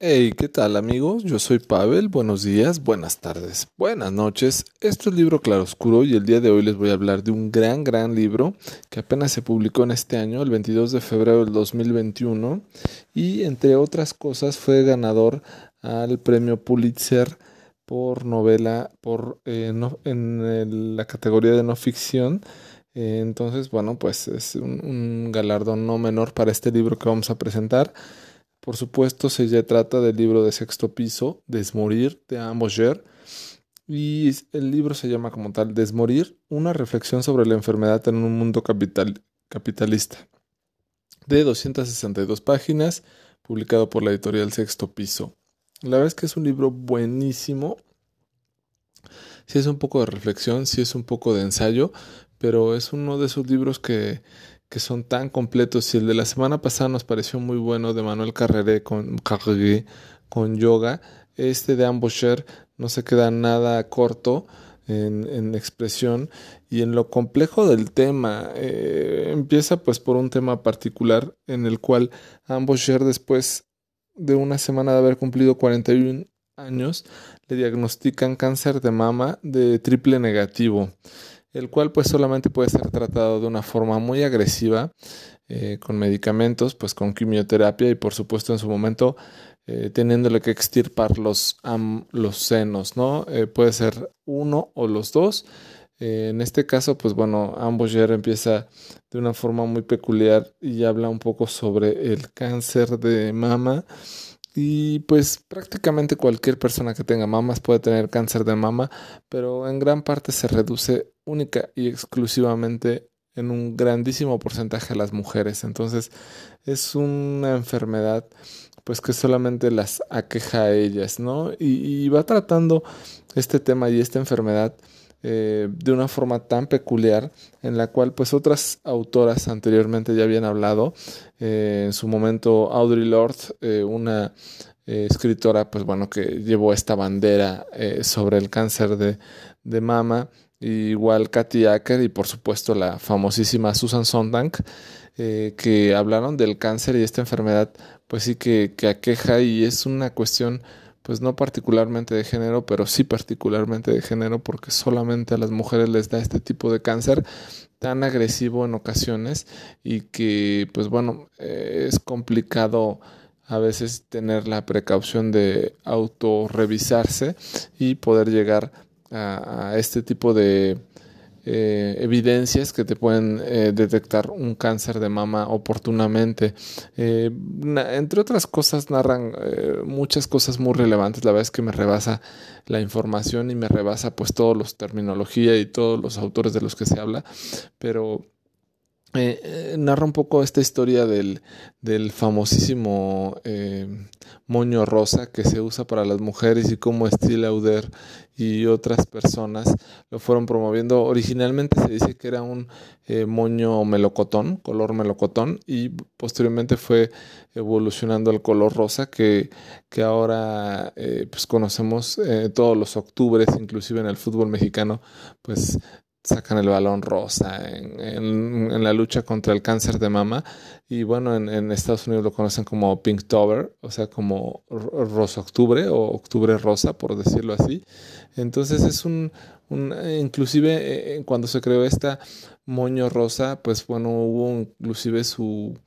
Hey, ¿qué tal amigos? Yo soy Pavel, buenos días, buenas tardes, buenas noches. Esto es Libro Claroscuro y el día de hoy les voy a hablar de un gran, gran libro que apenas se publicó en este año, el 22 de febrero del 2021, y entre otras cosas fue ganador al premio Pulitzer por novela por, eh, en la categoría de no ficción. Entonces, bueno, pues es un galardón no menor para este libro que vamos a presentar. Por supuesto, se trata del libro de sexto piso, Desmorir, de Amboger. Y el libro se llama como tal Desmorir, una reflexión sobre la enfermedad en un mundo capital, capitalista. De 262 páginas, publicado por la editorial Sexto Piso. La verdad es que es un libro buenísimo. Sí es un poco de reflexión, sí es un poco de ensayo, pero es uno de esos libros que que son tan completos. Y el de la semana pasada nos pareció muy bueno de Manuel Carreré con, con yoga. Este de Ambosher no se queda nada corto en, expresión y en lo complejo del tema. Eh, empieza pues por un tema particular en el cual Ambosher después de una semana de haber cumplido 41 años le diagnostican cáncer de mama de triple negativo el cual pues solamente puede ser tratado de una forma muy agresiva eh, con medicamentos, pues con quimioterapia y por supuesto en su momento eh, teniéndole que extirpar los, los senos, ¿no? Eh, puede ser uno o los dos. en este caso, pues bueno, ambos ya empieza de una forma muy peculiar y habla un poco sobre el cáncer de mama y pues prácticamente cualquier persona que tenga mamas puede tener cáncer de mama, pero en gran parte se reduce única y exclusivamente en un grandísimo porcentaje a las mujeres. Entonces es una enfermedad pues que solamente las aqueja a ellas, ¿no? Y, y va tratando este tema y esta enfermedad eh, de una forma tan peculiar en la cual pues otras autoras anteriormente ya habían hablado. Eh, en su momento Audre Lorde eh, una escritora pues bueno que llevó esta bandera sobre el cáncer de, de mama igual Katy Acker y por supuesto la famosísima Susan Sontag que hablaron del cáncer y esta enfermedad pues sí que, que aqueja y es una cuestión pues no particularmente de género, pero sí particularmente de género, porque solamente a las mujeres les da este tipo de cáncer tan agresivo en ocasiones y que, pues bueno, eh, es complicado a veces tener la precaución de autorrevisarse y poder llegar a este tipo de eh, evidencias que te pueden eh, detectar un cáncer de mama oportunamente. Eh, entre otras cosas, narran muchas cosas muy relevantes. La verdad es que me rebasa la información y me rebasa pues todos los terminología y todos los autores de los que se habla, pero eh, eh, narra un poco esta historia del, del famosísimo eh, moño rosa que se usa para las mujeres y cómo Steve Lauder y otras personas lo fueron promoviendo. Originalmente se dice que era un moño melocotón, color melocotón, y posteriormente fue evolucionando al color rosa que, que ahora pues conocemos todos los octubres, inclusive en el fútbol mexicano, pues sacan el balón rosa en, en, la lucha contra el cáncer de mama. Y bueno en, Estados Unidos lo conocen como Pinktober o sea como rosa octubre o octubre rosa por decirlo así. Entonces es un, un inclusive eh, cuando se creó esta moño rosa pues bueno hubo inclusive su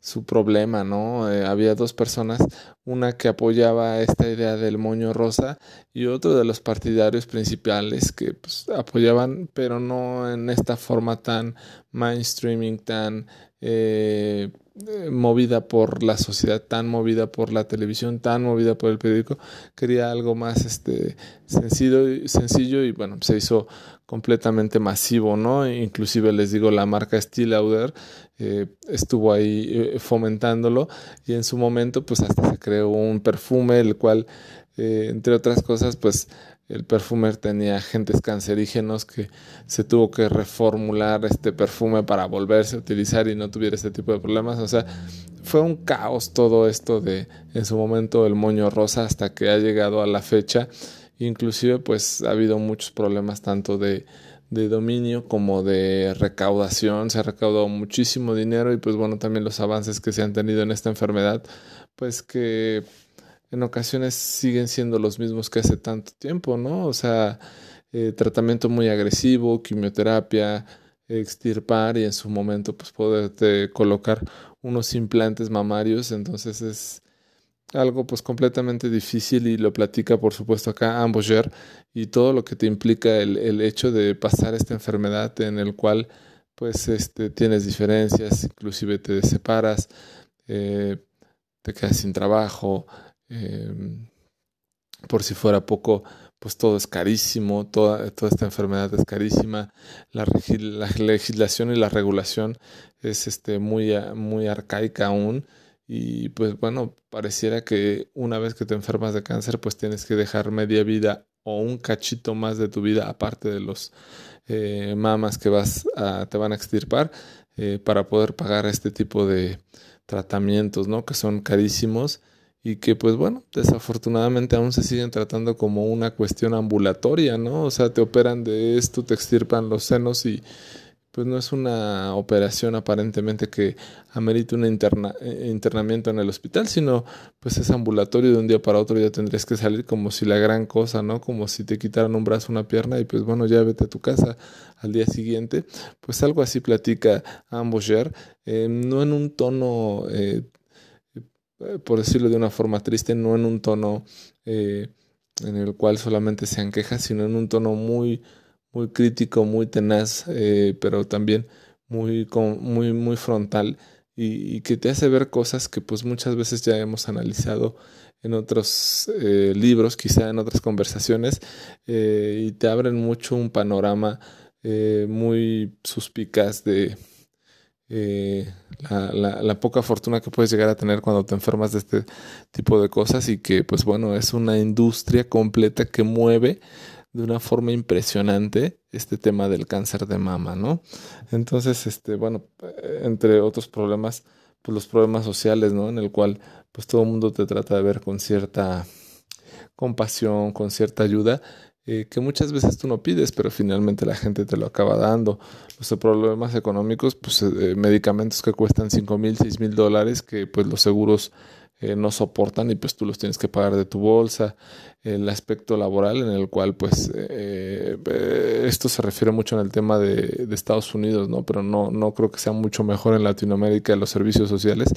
su problema, ¿no? Eh, había dos personas, una que apoyaba esta idea del moño rosa y otro de los partidarios principales que pues, apoyaban, pero no en esta forma tan mainstreaming, tan eh, eh, movida por la sociedad, tan movida por la televisión, tan movida por el periódico, quería algo más este sencillo, sencillo y bueno, se hizo completamente masivo, ¿no? Inclusive les digo, la marca Steel Lauder eh, estuvo ahí eh, fomentándolo y en su momento pues hasta se creó un perfume, el cual, entre otras cosas, pues el perfumer tenía agentes cancerígenos que se tuvo que reformular este perfume para volverse a utilizar y no tuviera este tipo de problemas. O sea, fue un caos todo esto de en su momento el moño rosa hasta que ha llegado a la fecha. Inclusive pues ha habido muchos problemas tanto de, de dominio como de recaudación. Se ha recaudado muchísimo dinero y pues bueno también los avances que se han tenido en esta enfermedad pues que en ocasiones siguen siendo los mismos que hace tanto tiempo, ¿no? O sea, eh, tratamiento muy agresivo, quimioterapia, extirpar y en su momento pues poderte colocar unos implantes mamarios, entonces es algo pues completamente difícil y lo platica por supuesto acá Amboger y todo lo que te implica el, el, hecho de pasar esta enfermedad en el cual pues este, tienes diferencias, inclusive te separas, eh, te quedas sin trabajo, eh, por si fuera poco, pues todo es carísimo, toda, toda esta enfermedad es carísima, la, la, legislación y la regulación es este, muy, muy arcaica aún y pues bueno, pareciera que una vez que te enfermas de cáncer, pues tienes que dejar media vida o un cachito más de tu vida aparte de los eh, mamas que vas a, te van a extirpar eh, para poder pagar este tipo de tratamientos, ¿no? Que son carísimos y que pues bueno, desafortunadamente aún se siguen tratando como una cuestión ambulatoria, ¿no? O sea, te operan de esto, te extirpan los senos y pues no es una operación aparentemente que amerite un eh, internamiento en el hospital, sino pues es ambulatorio de un día para otro ya tendrías que salir como si la gran cosa, ¿no? Como si te quitaran un brazo, una pierna y pues bueno, ya vete a tu casa al día siguiente. Pues algo así platica Amboger, eh, no en un tono, eh, por decirlo de una forma triste, no en un tono en el cual solamente sean quejas, sino en un tono muy muy crítico, muy tenaz, eh, pero también muy, muy, muy frontal y, que te hace ver cosas que pues muchas veces ya hemos analizado en otros eh, libros, quizá en otras conversaciones, eh, y te abren mucho un panorama muy suspicaz de la, la, poca fortuna que puedes llegar a tener cuando te enfermas de este tipo de cosas y que pues bueno, es una industria completa que mueve de una forma impresionante este tema del cáncer de mama, ¿no? Entonces, este, bueno, eh, entre otros problemas, pues los problemas sociales, ¿no? En el cual, pues todo el mundo te trata de ver con cierta compasión, con cierta ayuda, eh, que muchas veces tú no pides, pero finalmente la gente te lo acaba dando. Los problemas económicos, pues eh, medicamentos que cuestan cinco mil, seis mil dólares, que pues los seguros eh, no soportan y pues tú los tienes que pagar de tu bolsa. El aspecto laboral en el cual pues eh, eh, esto se refiere mucho en el tema de, Estados Unidos, ¿no? Pero no, no creo que sea mucho mejor en Latinoamérica los servicios sociales.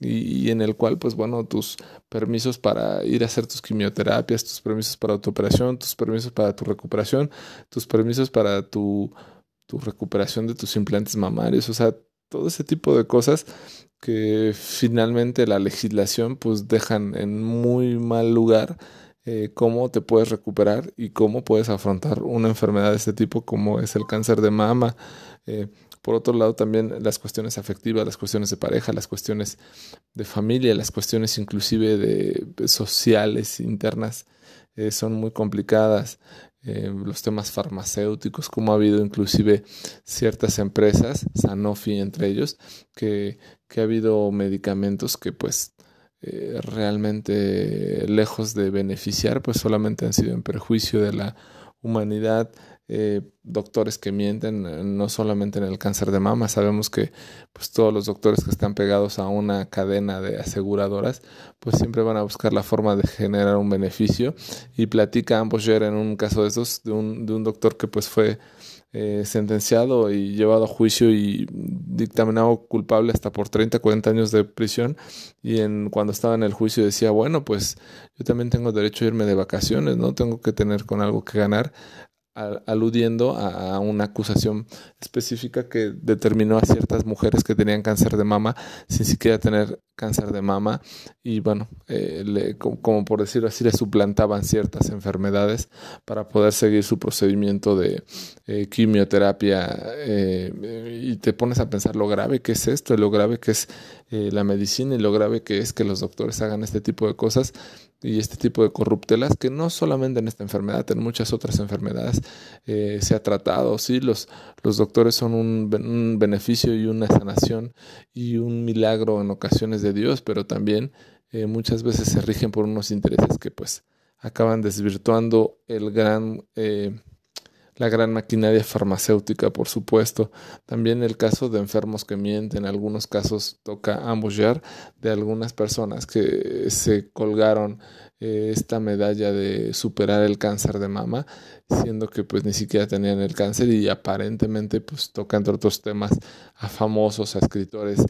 Y, en el cual, pues bueno, tus permisos para ir a hacer tus quimioterapias, tus permisos para tu operación, tus permisos para tu recuperación, tus permisos para tu, tu recuperación de tus implantes mamarios, o sea, todo ese tipo de cosas que finalmente la legislación pues dejan en muy mal lugar eh, cómo te puedes recuperar y cómo puedes afrontar una enfermedad de este tipo como es el cáncer de mama. Eh, por otro lado también las cuestiones afectivas, las cuestiones de pareja, las cuestiones de familia, las cuestiones inclusive de, sociales internas eh, son muy complicadas. Eh, los temas farmacéuticos, como ha habido inclusive ciertas empresas, Sanofi entre ellos, que, que ha habido medicamentos que pues eh, realmente lejos de beneficiar, pues solamente han sido en perjuicio de la humanidad, eh, doctores que mienten, eh, no solamente en el cáncer de mama, sabemos que pues todos los doctores que están pegados a una cadena de aseguradoras, pues siempre van a buscar la forma de generar un beneficio. Y platica ambos en un caso de esos de un, de un doctor que pues fue eh, sentenciado y llevado a juicio y dictaminado culpable hasta por 30, 40 años de prisión. Y en, cuando estaba en el juicio decía, bueno, pues yo también tengo derecho a irme de vacaciones, no tengo que tener con algo que ganar aludiendo a, una acusación específica que determinó a ciertas mujeres que tenían cáncer de mama sin siquiera tener cáncer de mama. Y bueno, eh, como, por decirlo así, le suplantaban ciertas enfermedades para poder seguir su procedimiento de eh, quimioterapia eh, y te pones a pensar lo grave que es esto, lo grave que es la medicina y lo grave que es que los doctores hagan este tipo de cosas y este tipo de corruptelas que no solamente en esta enfermedad, en muchas otras enfermedades eh, se ha tratado. Sí, los, los doctores son un, beneficio y una sanación y un milagro en ocasiones de Dios, pero también eh, muchas veces se rigen por unos intereses que pues acaban desvirtuando el gran, eh, la gran maquinaria farmacéutica, por supuesto. También el caso de enfermos que mienten, en algunos casos toca ambullar de algunas personas que se colgaron eh, esta medalla de superar el cáncer de mama, siendo que pues ni siquiera tenían el cáncer y aparentemente pues toca entre otros temas a famosos, a escritores,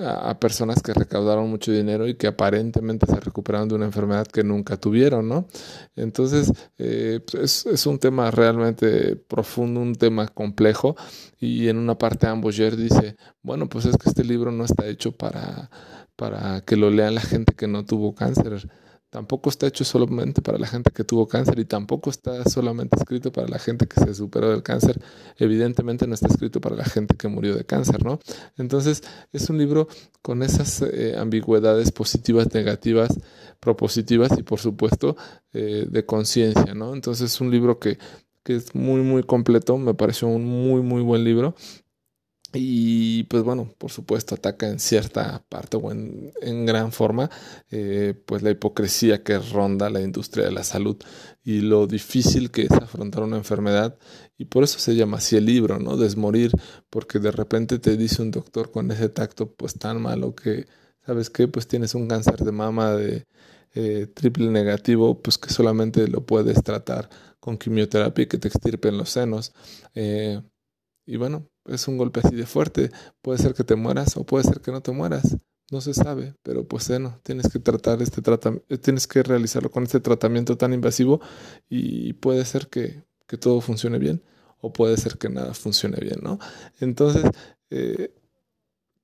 a, personas que recaudaron mucho dinero y que aparentemente se recuperaron de una enfermedad que nunca tuvieron, ¿no? Entonces, eh, pues, es, un tema realmente profundo, un tema complejo y en una parte Amboyer dice, bueno, pues es que este libro no está hecho para, para que lo lean la gente que no tuvo cáncer tampoco está hecho solamente para la gente que tuvo cáncer y tampoco está solamente escrito para la gente que se superó del cáncer. Evidentemente no está escrito para la gente que murió de cáncer, ¿no? Entonces es un libro con esas eh, ambigüedades positivas, negativas, propositivas y por supuesto eh, de conciencia, ¿no? Entonces es un libro que, que es muy, muy completo, me pareció un muy, muy buen libro y pues bueno, por supuesto ataca en cierta parte o en, gran forma eh, pues la hipocresía que ronda la industria de la salud y lo difícil que es afrontar una enfermedad y por eso se llama así el libro, ¿no? Desmorir, porque de repente te dice un doctor con ese tacto pues tan malo que, ¿sabes qué? Pues tienes un cáncer de mama de eh, triple negativo, pues que solamente lo puedes tratar con quimioterapia y que te extirpen los senos. Eh, y bueno, es un golpe así de fuerte. Puede ser que te mueras o puede ser que no te mueras. No se sabe, pero pues bueno, tienes que tratar este tratamiento, eh, tienes que realizarlo con este tratamiento tan invasivo y puede ser que, que, todo funcione bien o puede ser que nada funcione bien, ¿no? Entonces, eh,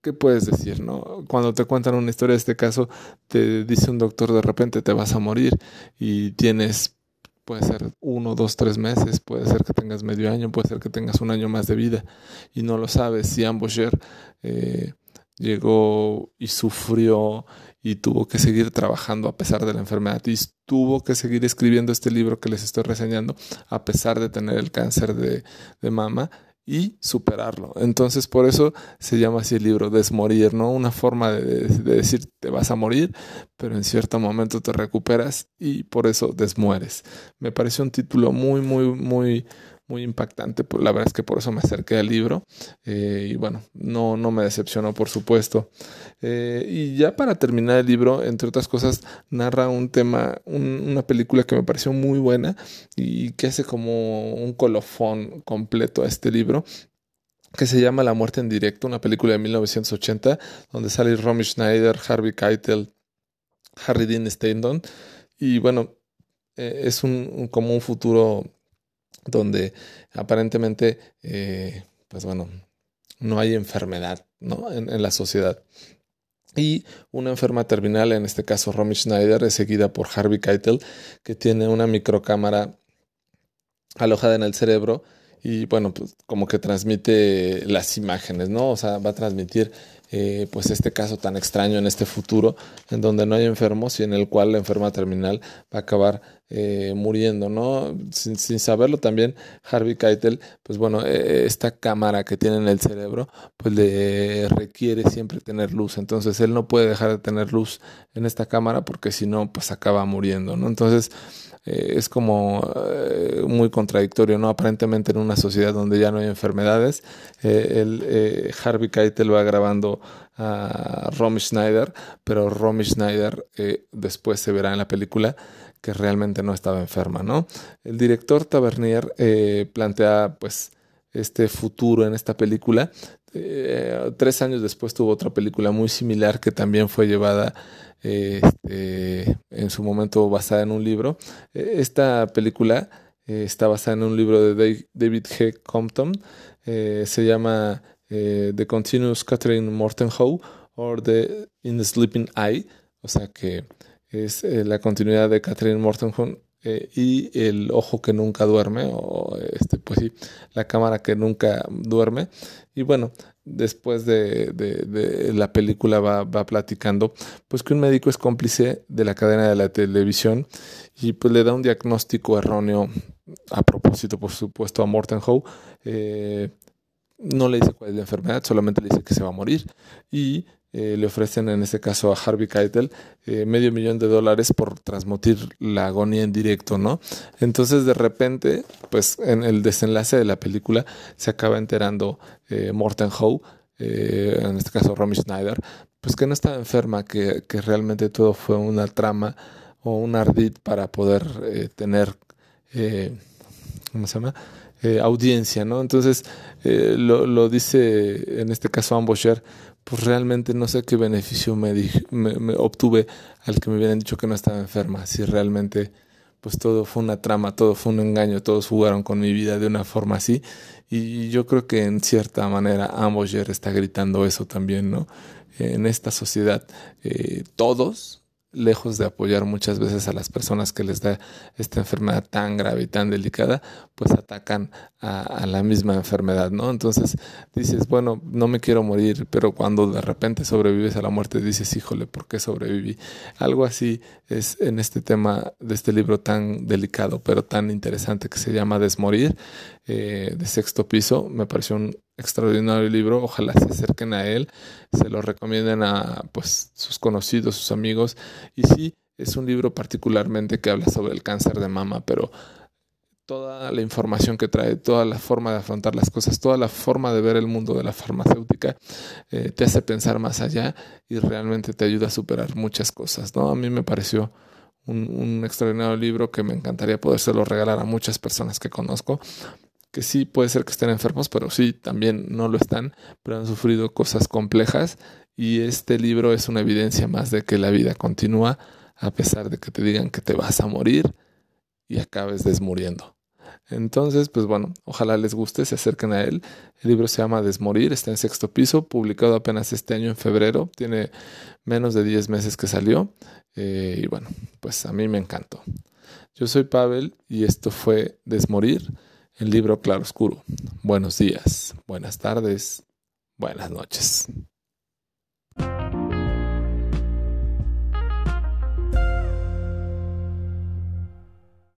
¿qué puedes decir, no? Cuando te cuentan una historia de este caso, te dice un doctor de repente te vas a morir y tienes Puede ser uno, dos, tres meses, puede ser que tengas medio año, puede ser que tengas un año más de vida y no lo sabes. Si Ambosher eh, llegó y sufrió y tuvo que seguir trabajando a pesar de la enfermedad y tuvo que seguir escribiendo este libro que les estoy reseñando a pesar de tener el cáncer de, de mama y superarlo. Entonces, por eso se llama así el libro, Desmorir, ¿no? Una forma de, decir te vas a morir, pero en cierto momento te recuperas y por eso desmueres. Me pareció un título muy, muy, muy, muy impactante. Pues, la verdad es que por eso me acerqué al libro eh, y bueno, no, no me decepcionó por supuesto. Eh, y ya para terminar el libro, entre otras cosas, narra un tema, una película que me pareció muy buena y que hace como un colofón completo a este libro que se llama La muerte en directo, una película de 1980 donde sale Romy Schneider, Harvey Keitel, Harry Dean Stanton y bueno, eh, es un, como un futuro donde aparentemente, eh, pues bueno, no hay enfermedad ¿no? En, la sociedad. Y una enferma terminal, en este caso Romy Schneider, es seguida por Harvey Keitel, que tiene una microcámara alojada en el cerebro y bueno, pues como que transmite las imágenes, ¿no? O sea, va a transmitir eh, pues este caso tan extraño en este futuro, en donde no hay enfermos y en el cual la enferma terminal va a acabar eh, muriendo, ¿no? Sin, saberlo también, Harvey Keitel, pues bueno, eh, esta cámara que tiene en el cerebro, pues le requiere siempre tener luz, entonces él no puede dejar de tener luz en esta cámara porque si no, pues acaba muriendo, ¿no? Entonces, eh, es como eh, muy contradictorio, ¿no? Aparentemente en una sociedad donde ya no hay enfermedades, eh, el, Harvey Keitel va grabando a Romy Schneider, pero Romy Schneider después se verá en la película que realmente no estaba enferma, ¿no? El director Tavernier plantea, pues, este futuro en esta película. tres años después tuvo otra película muy similar que también fue llevada este, en su momento basada en un libro. E, esta película eh, está basada en un libro de David G. Compton. Eh, se llama eh, The Continuous Catherine Mortenhoe or The In the Sleeping Eye. O sea que es la continuidad de Catherine Mortenhoe y el ojo que nunca duerme, o este, pues sí, la cámara que nunca duerme. Y bueno, después de, de, la película va, va, platicando, pues que un médico es cómplice de la cadena de la televisión y pues le da un diagnóstico erróneo a propósito, por supuesto, a Morten Howe. Eh, no le dice cuál es la enfermedad, solamente le dice que se va a morir y eh, le ofrecen en este caso a Harvey Keitel eh, medio millón de dólares por transmitir la agonía en directo, ¿no? Entonces de repente, pues en el desenlace de la película se acaba enterando eh, Morten Howe, en este caso Romy Schneider, pues que no estaba enferma, que, que realmente todo fue una trama o un ardid para poder tener, ¿cómo se llama? audiencia, ¿no? Entonces lo, lo, dice en este caso Ambosher, pues realmente no sé qué beneficio me, me, obtuve al que me hubieran dicho que no estaba enferma, si realmente pues todo fue una trama, todo fue un engaño, todos jugaron con mi vida de una forma así y yo creo que en cierta manera Amboyer está gritando eso también, ¿no? En esta sociedad eh, todos lejos de apoyar muchas veces a las personas que les da esta enfermedad tan grave y tan delicada, pues atacan a, la misma enfermedad, ¿no? Entonces dices, bueno, no me quiero morir, pero cuando de repente sobrevives a la muerte dices, híjole, ¿por qué sobreviví? Algo así es en este tema de este libro tan delicado, pero tan interesante que se llama Desmorir, eh, de sexto piso. Me pareció un extraordinario libro. Ojalá se acerquen a él, se lo recomienden a pues sus conocidos, sus amigos. Y sí, es un libro particularmente que habla sobre el cáncer de mama, pero toda la información que trae, toda la forma de afrontar las cosas, toda la forma de ver el mundo de la farmacéutica, eh, te hace pensar más allá y realmente te ayuda a superar muchas cosas. ¿no? A mí me pareció un, un extraordinario libro que me encantaría podérselo regalar a muchas personas que conozco que sí puede ser que estén enfermos, pero sí también no lo están, pero han sufrido cosas complejas y este libro es una evidencia más de que la vida continúa a pesar de que te digan que te vas a morir y acabes desmuriendo. Entonces, pues bueno, ojalá les guste, se acerquen a él. El libro se llama Desmorir, está en sexto piso, publicado apenas este año en febrero, tiene menos de 10 meses que salió eh, y bueno, pues a mí me encantó. Yo soy Pavel y esto fue Desmorir el libro Claroscuro. Buenos días, buenas tardes, buenas noches.